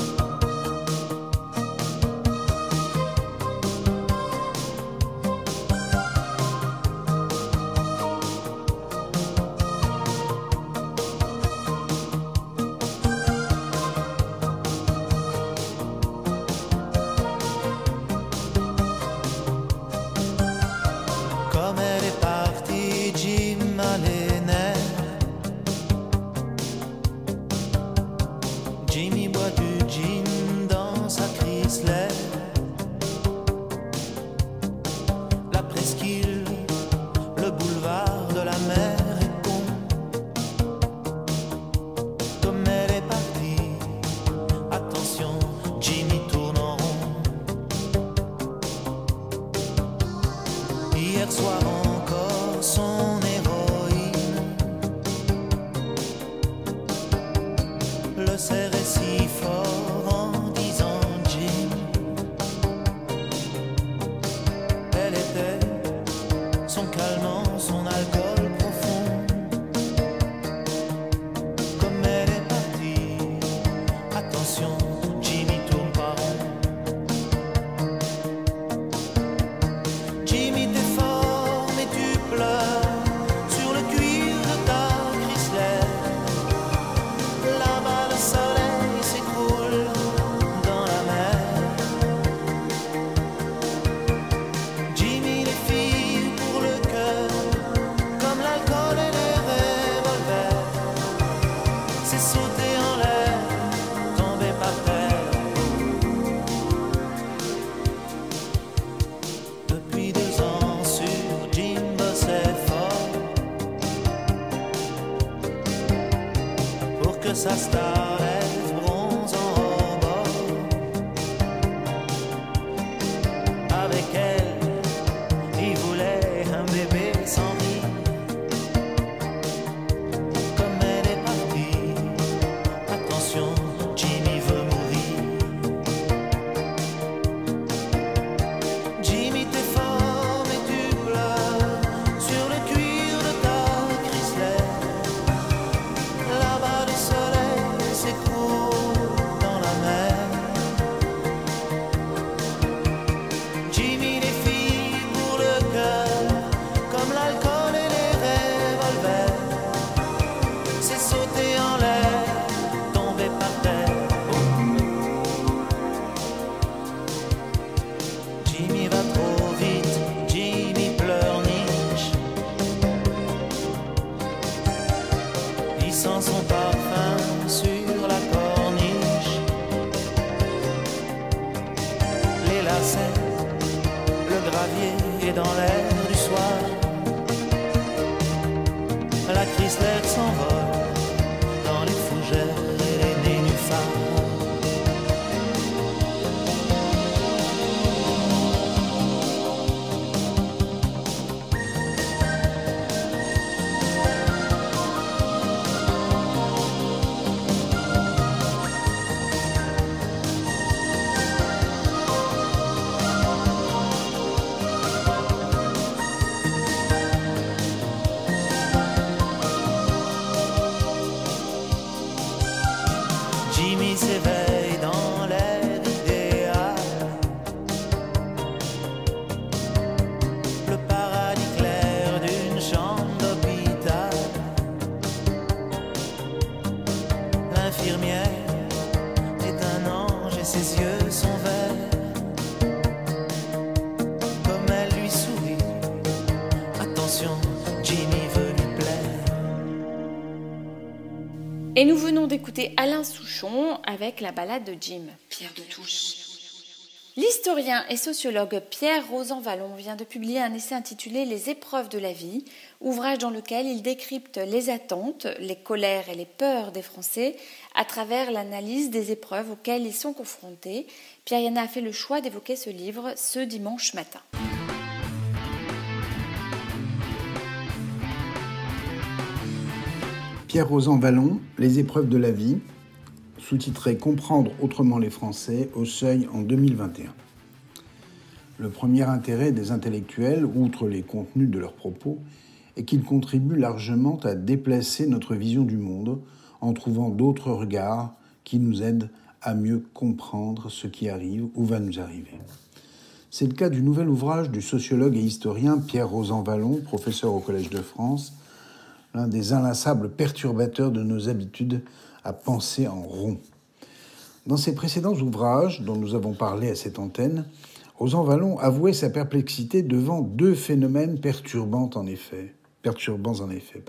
la le gravier est dans l'air du soir. La Chrysler s'envole. Venons d'écouter Alain Souchon avec la balade de Jim. Pierre de Touche. L'historien et sociologue Pierre Rosan Vallon vient de publier un essai intitulé Les épreuves de la vie, ouvrage dans lequel il décrypte les attentes, les colères et les peurs des Français à travers l'analyse des épreuves auxquelles ils sont confrontés. Pierre Yana a fait le choix d'évoquer ce livre ce dimanche matin. Pierre Rosan Vallon, Les épreuves de la vie, sous-titré Comprendre autrement les Français au seuil en 2021. Le premier intérêt des intellectuels, outre les contenus de leurs propos, est qu'ils contribuent largement à déplacer notre vision du monde en trouvant d'autres regards qui nous aident à mieux comprendre ce qui arrive ou va nous arriver. C'est le cas du nouvel ouvrage du sociologue et historien Pierre Rosan Vallon, professeur au Collège de France, l'un des inlassables perturbateurs de nos habitudes à penser en rond. Dans ses précédents ouvrages, dont nous avons parlé à cette antenne, Rosan Vallon avouait sa perplexité devant deux phénomènes perturbants en effet, perturbants en effet,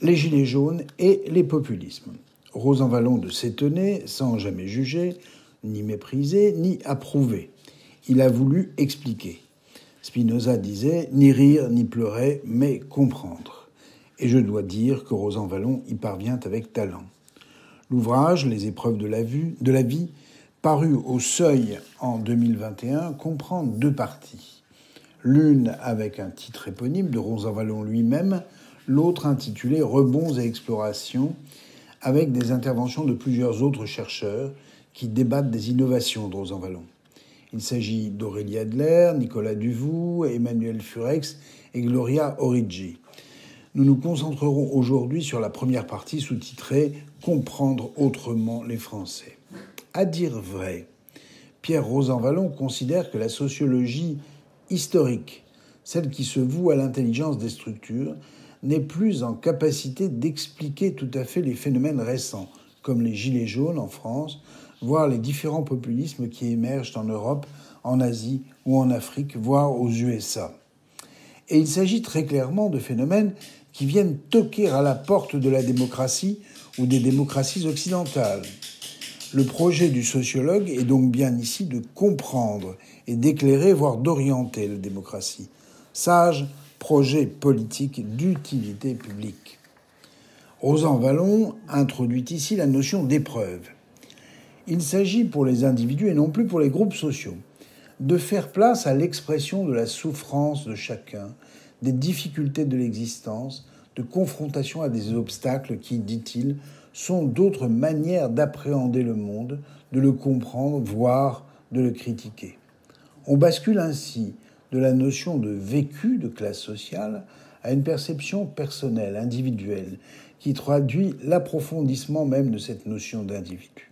les gilets jaunes et les populismes. Rosan Vallon de s'étonner, sans jamais juger, ni mépriser, ni approuver. Il a voulu expliquer. Spinoza disait ni rire ni pleurer, mais comprendre. Et je dois dire que Rosan Vallon y parvient avec talent. L'ouvrage Les épreuves de la, vue, vie, paru au seuil en 2021, comprend deux parties. L'une avec un titre éponyme de Rosan Vallon lui-même, l'autre intitulée Rebonds et explorations, avec des interventions de plusieurs autres chercheurs qui débattent des innovations de Rosan Vallon. Il s'agit d'Aurélie Adler, Nicolas Duvou, Emmanuel Furex et Gloria Origi. Nous nous concentrerons aujourd'hui sur la première partie sous-titrée Comprendre autrement les Français. À dire vrai, Pierre Rosanvallon considère que la sociologie historique, celle qui se voue à l'intelligence des structures, n'est plus en capacité d'expliquer tout à fait les phénomènes récents, comme les gilets jaunes en France, voire les différents populismes qui émergent en Europe, en Asie ou en Afrique, voire aux USA. Et il s'agit très clairement de phénomènes qui viennent toquer à la porte de la démocratie ou des démocraties occidentales. Le projet du sociologue est donc bien ici de comprendre et d'éclairer, voire d'orienter la démocratie. Sage projet politique d'utilité publique. Rosan Vallon introduit ici la notion d'épreuve. Il s'agit pour les individus et non plus pour les groupes sociaux de faire place à l'expression de la souffrance de chacun, des difficultés de l'existence, confrontation à des obstacles qui, dit-il, sont d'autres manières d'appréhender le monde, de le comprendre, voire de le critiquer. On bascule ainsi de la notion de vécu de classe sociale à une perception personnelle, individuelle, qui traduit l'approfondissement même de cette notion d'individu.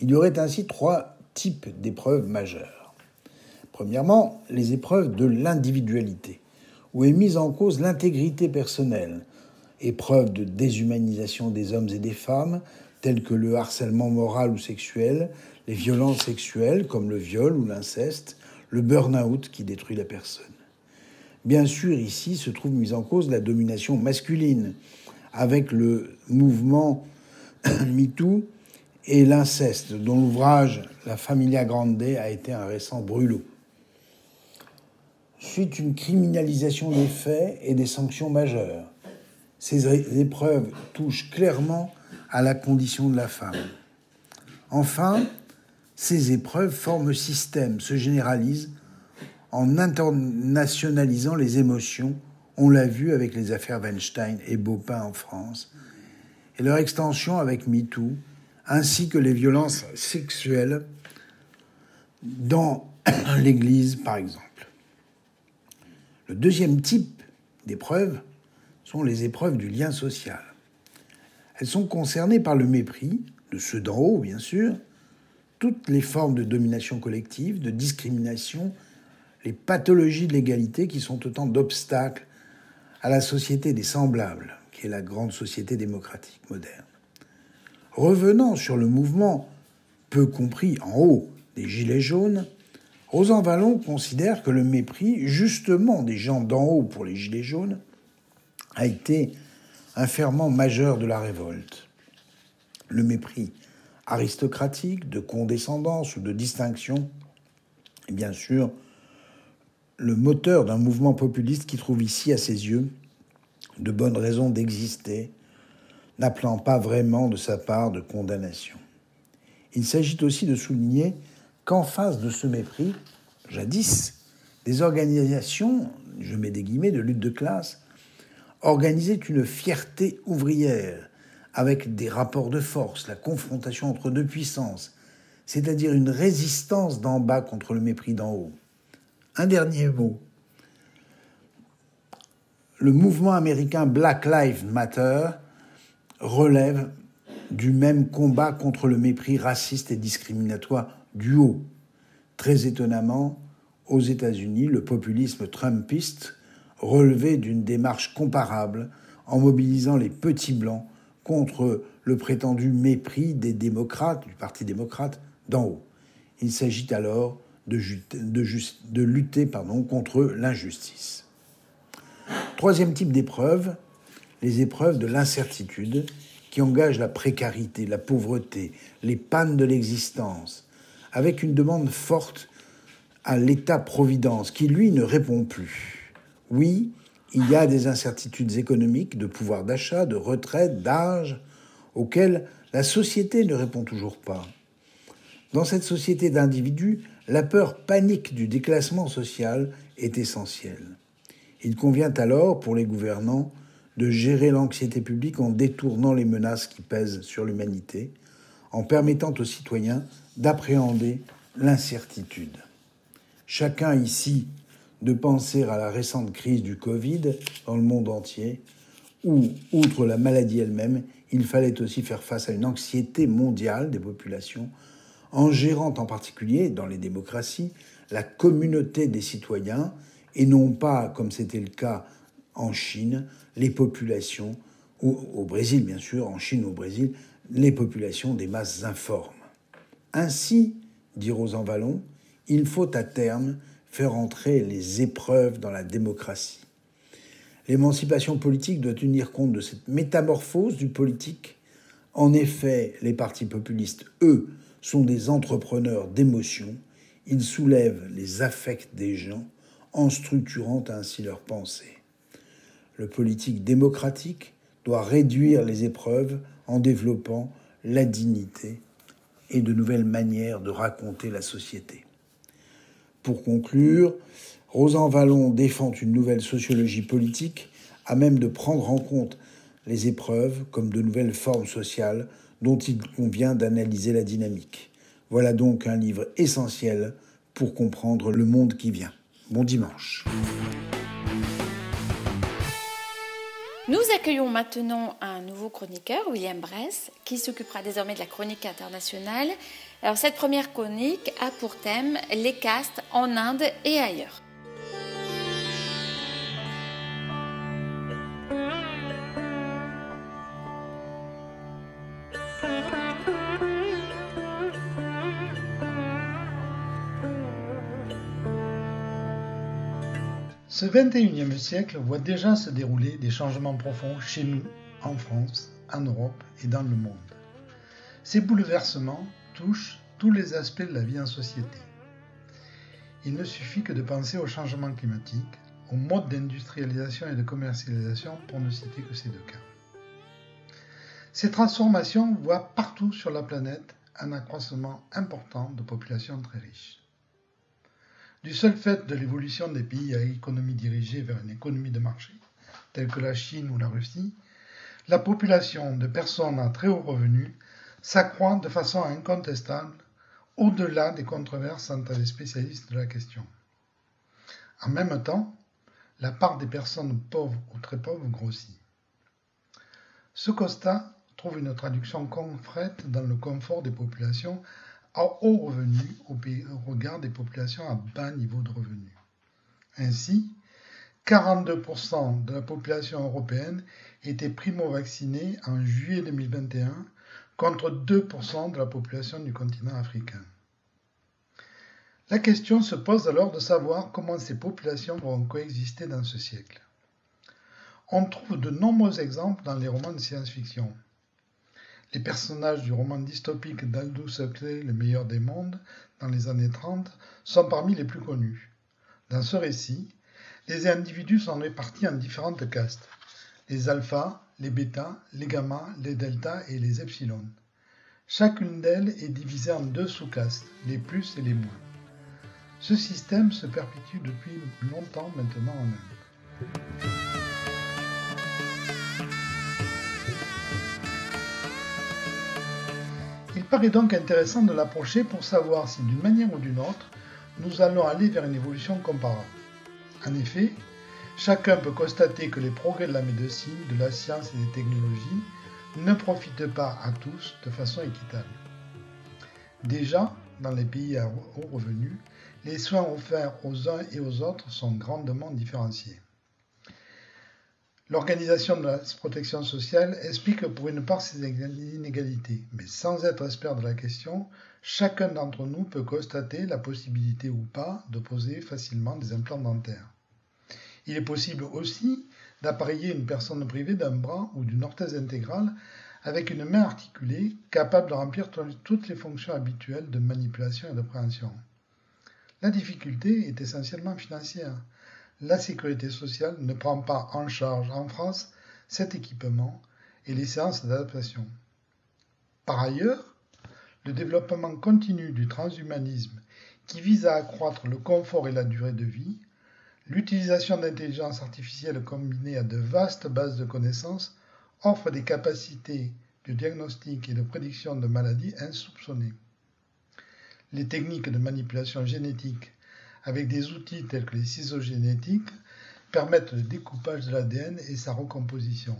Il y aurait ainsi trois types d'épreuves majeures. Premièrement, les épreuves de l'individualité, où est mise en cause l'intégrité personnelle, épreuves de déshumanisation des hommes et des femmes, telles que le harcèlement moral ou sexuel, les violences sexuelles comme le viol ou l'inceste, le burn-out qui détruit la personne. Bien sûr, ici se trouve mise en cause la domination masculine, avec le mouvement [COUGHS] MeToo et l'inceste, dont l'ouvrage La Familia Grande a été un récent brûlot. Suite une criminalisation des faits et des sanctions majeures. Ces épreuves touchent clairement à la condition de la femme. Enfin, ces épreuves forment système, se généralisent en internationalisant les émotions. On l'a vu avec les affaires Weinstein et Baupin en France, et leur extension avec MeToo, ainsi que les violences sexuelles dans [COUGHS] l'Église, par exemple. Le deuxième type d'épreuves sont les épreuves du lien social. Elles sont concernées par le mépris, de ceux d'en haut bien sûr, toutes les formes de domination collective, de discrimination, les pathologies de l'égalité qui sont autant d'obstacles à la société des semblables, qui est la grande société démocratique moderne. Revenant sur le mouvement peu compris en haut des Gilets jaunes, Rosan Vallon considère que le mépris, justement des gens d'en haut pour les Gilets jaunes, a été un ferment majeur de la révolte. Le mépris aristocratique, de condescendance ou de distinction est bien sûr le moteur d'un mouvement populiste qui trouve ici, à ses yeux, de bonnes raisons d'exister, n'appelant pas vraiment de sa part de condamnation. Il s'agit aussi de souligner qu'en face de ce mépris, jadis, des organisations, je mets des guillemets, de lutte de classe, organisaient une fierté ouvrière avec des rapports de force, la confrontation entre deux puissances, c'est-à-dire une résistance d'en bas contre le mépris d'en haut. Un dernier mot. Le mouvement américain Black Lives Matter relève du même combat contre le mépris raciste et discriminatoire du haut. Très étonnamment, aux États-Unis, le populisme trumpiste relevait d'une démarche comparable en mobilisant les petits blancs contre le prétendu mépris des démocrates, du Parti démocrate, d'en haut. Il s'agit alors de, de lutter pardon, contre l'injustice. Troisième type d'épreuve, les épreuves de l'incertitude qui engagent la précarité, la pauvreté, les pannes de l'existence, avec une demande forte à l'État-providence qui, lui, ne répond plus. Oui, il y a des incertitudes économiques, de pouvoir d'achat, de retraite, d'âge, auxquelles la société ne répond toujours pas. Dans cette société d'individus, la peur panique du déclassement social est essentielle. Il convient alors, pour les gouvernants, de gérer l'anxiété publique en détournant les menaces qui pèsent sur l'humanité, en permettant aux citoyens d'appréhender l'incertitude. Chacun ici de penser à la récente crise du Covid dans le monde entier, où, outre la maladie elle-même, il fallait aussi faire face à une anxiété mondiale des populations, en gérant en particulier, dans les démocraties, la communauté des citoyens, et non pas, comme c'était le cas en Chine, les populations, ou au Brésil bien sûr, en Chine ou au Brésil, les populations des masses informes. Ainsi, dit Rosan Vallon, il faut à terme faire entrer les épreuves dans la démocratie. L'émancipation politique doit tenir compte de cette métamorphose du politique. En effet, les partis populistes, eux, sont des entrepreneurs d'émotions. Ils soulèvent les affects des gens en structurant ainsi leurs pensées. Le politique démocratique doit réduire les épreuves en développant la dignité et de nouvelles manières de raconter la société. Pour conclure, Rosan Vallon défend une nouvelle sociologie politique à même de prendre en compte les épreuves comme de nouvelles formes sociales dont il convient d'analyser la dynamique. Voilà donc un livre essentiel pour comprendre le monde qui vient. Bon dimanche. Nous accueillons maintenant un nouveau chroniqueur, William Bress, qui s'occupera désormais de la chronique internationale. Alors cette première chronique a pour thème les castes en Inde et ailleurs. Ce 21e siècle voit déjà se dérouler des changements profonds chez nous, en France, en Europe et dans le monde. Ces bouleversements touchent tous les aspects de la vie en société. Il ne suffit que de penser au changement climatique, aux modes d'industrialisation et de commercialisation, pour ne citer que ces deux cas. Ces transformations voient partout sur la planète un accroissement important de populations très riches. Du seul fait de l'évolution des pays à économie dirigée vers une économie de marché, telle que la Chine ou la Russie, la population de personnes à très haut revenu s'accroît de façon incontestable au-delà des controverses entre les spécialistes de la question. En même temps, la part des personnes pauvres ou très pauvres grossit. Ce constat trouve une traduction concrète dans le confort des populations à haut revenu au regard des populations à bas niveau de revenus. Ainsi, 42% de la population européenne était primo-vaccinée en juillet 2021 contre 2% de la population du continent africain. La question se pose alors de savoir comment ces populations vont coexister dans ce siècle. On trouve de nombreux exemples dans les romans de science-fiction. Les personnages du roman dystopique d'Aldous Huxley, Le meilleur des mondes, dans les années 30, sont parmi les plus connus. Dans ce récit, les individus sont répartis en différentes castes les alphas, les bêtas, les gammas, les deltas et les epsilon. Chacune d'elles est divisée en deux sous-castes, les plus et les moins. Ce système se perpétue depuis longtemps maintenant en Inde. Paraît donc intéressant de l'approcher pour savoir si d'une manière ou d'une autre, nous allons aller vers une évolution comparable. En effet, chacun peut constater que les progrès de la médecine, de la science et des technologies ne profitent pas à tous de façon équitable. Déjà, dans les pays à haut revenu, les soins offerts aux uns et aux autres sont grandement différenciés. L'organisation de la protection sociale explique pour une part ces inégalités, mais sans être expert de la question, chacun d'entre nous peut constater la possibilité ou pas de poser facilement des implants dentaires. Il est possible aussi d'appareiller une personne privée d'un bras ou d'une orthèse intégrale avec une main articulée capable de remplir toutes les fonctions habituelles de manipulation et de préhension. La difficulté est essentiellement financière la sécurité sociale ne prend pas en charge en France cet équipement et les séances d'adaptation. Par ailleurs, le développement continu du transhumanisme qui vise à accroître le confort et la durée de vie, l'utilisation d'intelligence artificielle combinée à de vastes bases de connaissances offre des capacités de diagnostic et de prédiction de maladies insoupçonnées. Les techniques de manipulation génétique avec des outils tels que les ciseaux génétiques, permettent le découpage de l'ADN et sa recomposition.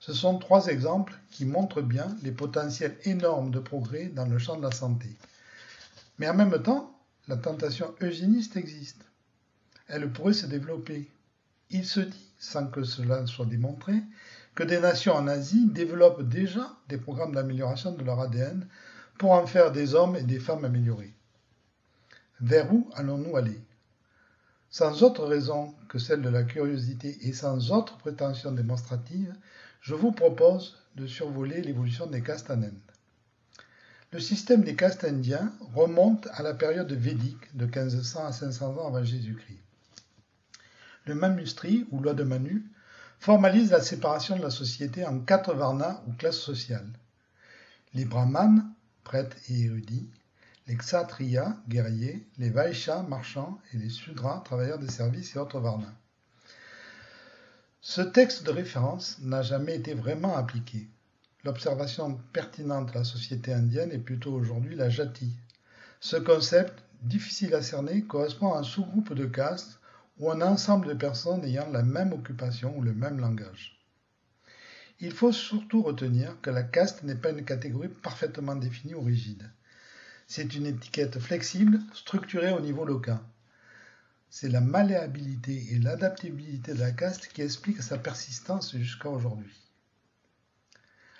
Ce sont trois exemples qui montrent bien les potentiels énormes de progrès dans le champ de la santé. Mais en même temps, la tentation eugéniste existe. Elle pourrait se développer. Il se dit, sans que cela soit démontré, que des nations en Asie développent déjà des programmes d'amélioration de leur ADN pour en faire des hommes et des femmes améliorés. Vers où allons-nous aller? Sans autre raison que celle de la curiosité et sans autre prétention démonstrative, je vous propose de survoler l'évolution des castes en Inde. Le système des castes indiens remonte à la période védique de 1500 à 500 ans avant Jésus-Christ. Le Manustri, ou loi de Manu, formalise la séparation de la société en quatre varnas ou classes sociales. Les brahmanes, prêtres et érudits, les Kshatriyas, guerriers, les Vaishas, marchands, et les Sudras, travailleurs des services et autres varnas. Ce texte de référence n'a jamais été vraiment appliqué. L'observation pertinente de la société indienne est plutôt aujourd'hui la jati. Ce concept, difficile à cerner, correspond à un sous-groupe de castes ou un ensemble de personnes ayant la même occupation ou le même langage. Il faut surtout retenir que la caste n'est pas une catégorie parfaitement définie ou rigide. C'est une étiquette flexible, structurée au niveau local. C'est la malléabilité et l'adaptabilité de la caste qui expliquent sa persistance jusqu'à aujourd'hui.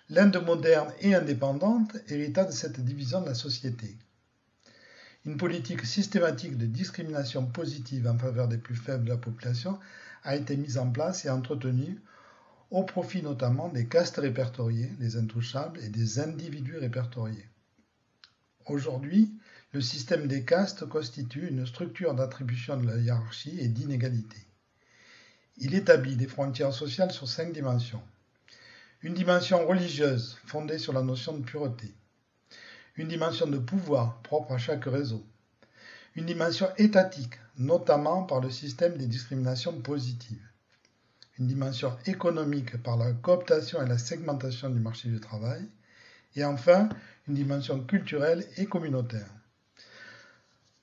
L'Inde moderne et indépendante hérita de cette division de la société. Une politique systématique de discrimination positive en faveur des plus faibles de la population a été mise en place et entretenue au profit notamment des castes répertoriées, les intouchables, et des individus répertoriés. Aujourd'hui, le système des castes constitue une structure d'attribution de la hiérarchie et d'inégalité. Il établit des frontières sociales sur cinq dimensions. Une dimension religieuse fondée sur la notion de pureté. Une dimension de pouvoir propre à chaque réseau. Une dimension étatique, notamment par le système des discriminations positives. Une dimension économique par la cooptation et la segmentation du marché du travail. Et enfin, une dimension culturelle et communautaire.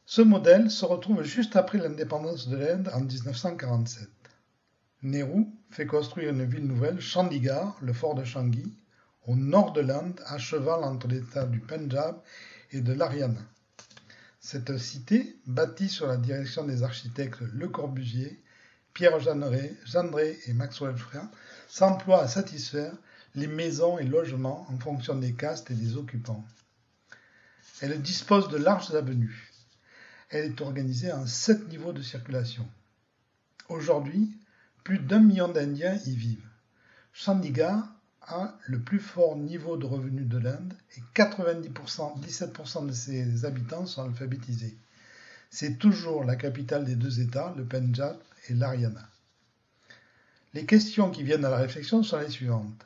Ce modèle se retrouve juste après l'indépendance de l'Inde en 1947. Nehru fait construire une ville nouvelle, Chandigarh, le fort de Changi, au nord de l'Inde, à cheval entre l'État du Punjab et de l'Haryana. Cette cité, bâtie sur la direction des architectes Le Corbusier, Pierre Jeanneret et Maxwell Frère, s'emploie à satisfaire les maisons et logements en fonction des castes et des occupants. Elle dispose de larges avenues. Elle est organisée en sept niveaux de circulation. Aujourd'hui, plus d'un million d'Indiens y vivent. Chandigarh a le plus fort niveau de revenus de l'Inde et 90%, 17% de ses habitants sont alphabétisés. C'est toujours la capitale des deux États, le Punjab et l'Haryana. Les questions qui viennent à la réflexion sont les suivantes.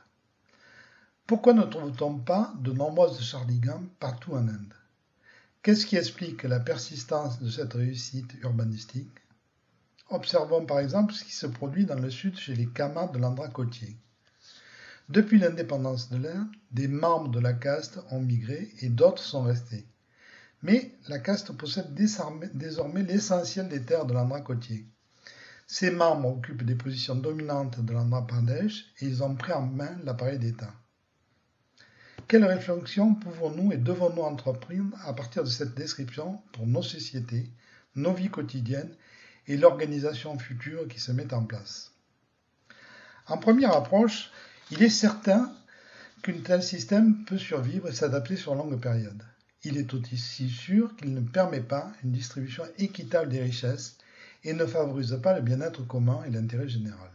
Pourquoi ne trouve-t-on pas de nombreuses Chandigarh partout en Inde? Qu'est-ce qui explique la persistance de cette réussite urbanistique? Observons par exemple ce qui se produit dans le sud chez les Kamas de l'Andhra côtier. Depuis l'indépendance de l'Inde, des membres de la caste ont migré et d'autres sont restés. Mais la caste possède désormais l'essentiel des terres de l'Andhra côtier. Ces membres occupent des positions dominantes de l'Andhra Pradesh et ils ont pris en main l'appareil d'État. Quelle réflexion pouvons-nous et devons-nous entreprendre à partir de cette description pour nos sociétés, nos vies quotidiennes et l'organisation future qui se met en place? En première approche, il est certain qu'un tel système peut survivre et s'adapter sur longue période. Il est aussi sûr qu'il ne permet pas une distribution équitable des richesses et ne favorise pas le bien-être commun et l'intérêt général.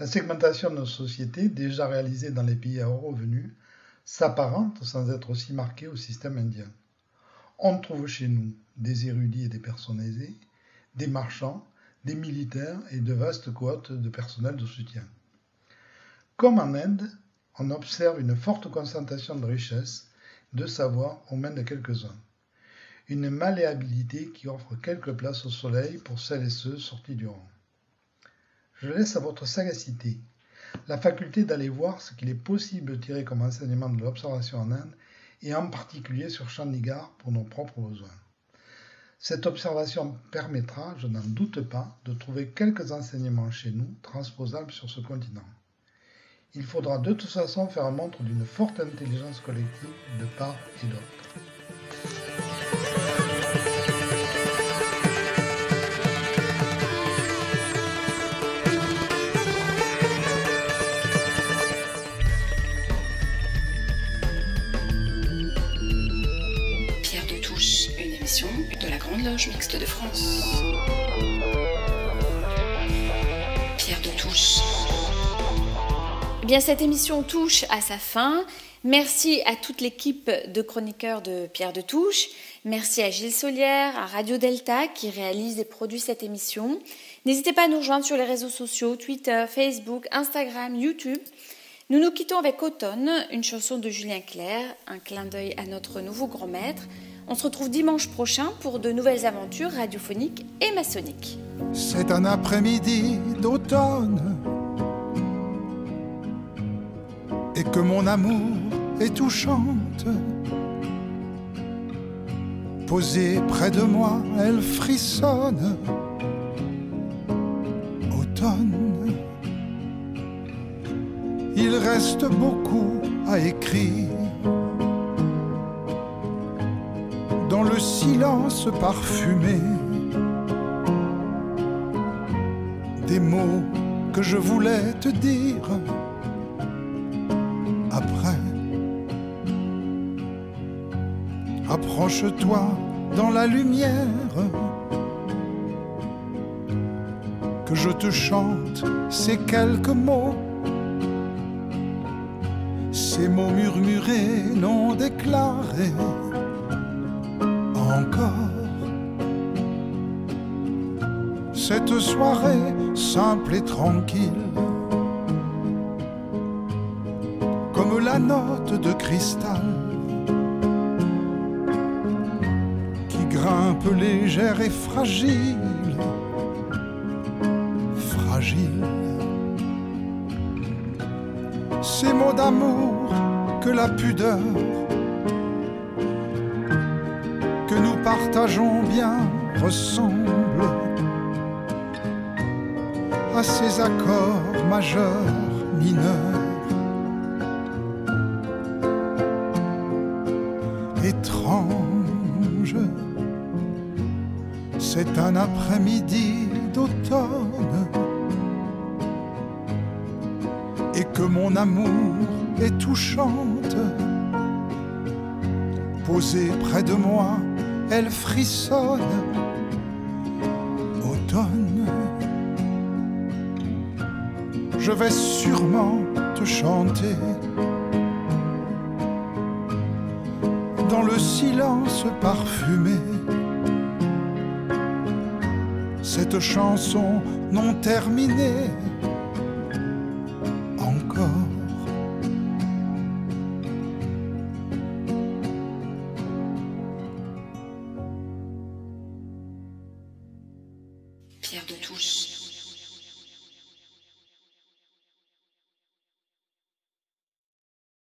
La segmentation de nos sociétés, déjà réalisée dans les pays à haut revenu, s'apparente sans être aussi marquée au système indien. On trouve chez nous des érudits et des personnes aisées, des marchands, des militaires et de vastes cohortes de personnel de soutien. Comme en Inde, on observe une forte concentration de richesses, de savoir aux mains de quelques-uns. Une malléabilité qui offre quelques places au soleil pour celles et ceux sortis du rang. Je laisse à votre sagacité la faculté d'aller voir ce qu'il est possible de tirer comme enseignement de l'observation en Inde et en particulier sur Chandigarh pour nos propres besoins. Cette observation permettra, je n'en doute pas, de trouver quelques enseignements chez nous transposables sur ce continent. Il faudra de toute façon faire montre d'une forte intelligence collective de part et d'autre. Mixte de France. Pierre de Touche. Eh bien, cette émission touche à sa fin. Merci à toute l'équipe de chroniqueurs de Pierre de Touche. Merci à Gilles Solière, à Radio Delta qui réalise et produit cette émission. N'hésitez pas à nous rejoindre sur les réseaux sociaux, Twitter, Facebook, Instagram, YouTube. Nous nous quittons avec Automne, une chanson de Julien Clerc, un clin d'œil à notre nouveau grand maître. On se retrouve dimanche prochain pour de nouvelles aventures radiophoniques et maçonniques. C'est un après-midi d'automne et que mon amour est touchante. Posée près de moi, elle frissonne. Automne. Il reste beaucoup à écrire. Dans le silence parfumé. Des mots que je voulais te dire après. Approche-toi dans la lumière, que je te chante ces quelques mots, ces mots murmurés, non déclarés, encore cette soirée simple et tranquille. Comme la note de cristal qui grimpe légère et fragile, fragile. Ces mots d'amour que la pudeur partageons bien ressemble à ces accords majeurs, mineurs. Étrange, c'est un après-midi d'automne et que mon amour est touchante. Posée près de moi, elle frissonne. Automne, je vais sûrement te chanter. Dans le silence parfumé, cette chanson non terminée.